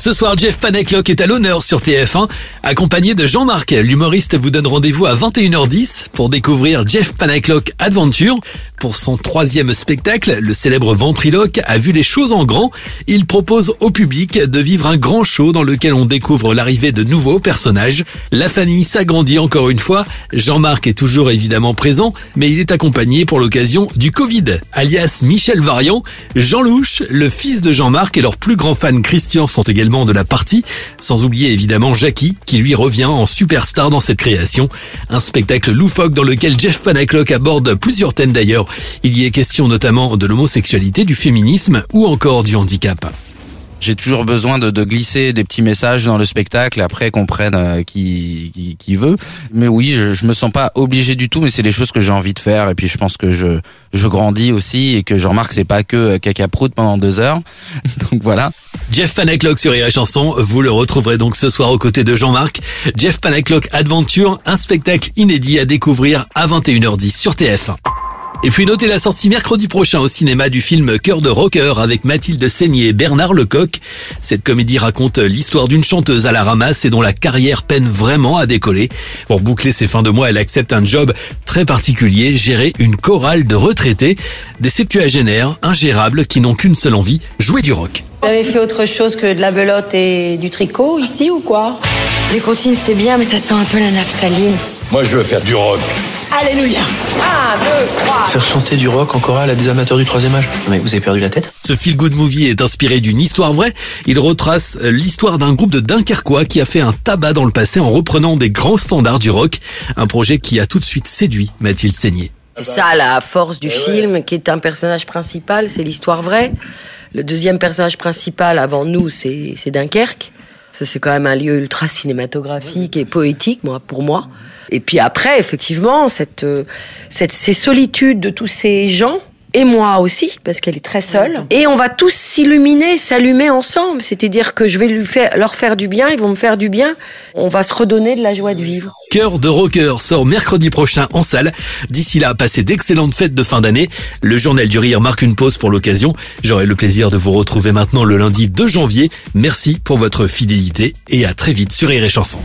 Ce soir, Jeff Panaclock est à l'honneur sur TF1, accompagné de Jean-Marc. L'humoriste vous donne rendez-vous à 21h10 pour découvrir Jeff Panaclock Adventure. Pour son troisième spectacle, le célèbre ventriloque a vu les choses en grand. Il propose au public de vivre un grand show dans lequel on découvre l'arrivée de nouveaux personnages. La famille s'agrandit encore une fois. Jean-Marc est toujours évidemment présent, mais il est accompagné pour l'occasion du Covid, alias Michel Variant. Jean Louche, le fils de Jean-Marc et leur plus grand fan Christian sont également de la partie, sans oublier évidemment Jackie, qui lui revient en superstar dans cette création. Un spectacle loufoque dans lequel Jeff Panaclock aborde plusieurs thèmes d'ailleurs. Il y est question notamment de l'homosexualité, du féminisme ou encore du handicap. J'ai toujours besoin de, glisser des petits messages dans le spectacle, après qu'on prenne euh, qui, qui, veut. Mais oui, je, je me sens pas obligé du tout, mais c'est des choses que j'ai envie de faire. Et puis je pense que je, grandis aussi et que je remarque que c'est pas que euh, caca prout pendant deux heures. donc voilà. Jeff Panaclock sur Rire Chanson, vous le retrouverez donc ce soir aux côtés de Jean-Marc. Jeff Panaclock Adventure, un spectacle inédit à découvrir à 21h10 sur TF1. Et puis notez la sortie mercredi prochain au cinéma du film Cœur de rocker avec Mathilde Seigné et Bernard Lecoq. Cette comédie raconte l'histoire d'une chanteuse à la ramasse et dont la carrière peine vraiment à décoller. Pour boucler ses fins de mois, elle accepte un job très particulier, gérer une chorale de retraités, des septuagénaires ingérables qui n'ont qu'une seule envie, jouer du rock. Vous avez fait autre chose que de la belote et du tricot ici ou quoi? Les comptines c'est bien mais ça sent un peu la naphtaline. Moi je veux faire du rock. Alléluia. Un, deux, trois. Faire chanter du rock en chorale à des amateurs du troisième âge. Mais vous avez perdu la tête? Ce feel good movie est inspiré d'une histoire vraie. Il retrace l'histoire d'un groupe de Dunkerquois qui a fait un tabac dans le passé en reprenant des grands standards du rock. Un projet qui a tout de suite séduit Mathilde Seigné. C'est ça la force du film, qui est un personnage principal, c'est l'histoire vraie. Le deuxième personnage principal avant nous, c'est Dunkerque. Ça, c'est quand même un lieu ultra cinématographique et poétique, moi, pour moi. Et puis après, effectivement, cette, cette, ces solitudes de tous ces gens, et moi aussi, parce qu'elle est très seule. Et on va tous s'illuminer, s'allumer ensemble. C'est-à-dire que je vais lui faire, leur faire du bien, ils vont me faire du bien. On va se redonner de la joie de vivre. Cœur de rocker sort mercredi prochain en salle. D'ici là, passez d'excellentes fêtes de fin d'année. Le journal du rire marque une pause pour l'occasion. J'aurai le plaisir de vous retrouver maintenant le lundi 2 janvier. Merci pour votre fidélité et à très vite sur Rire et Chanson.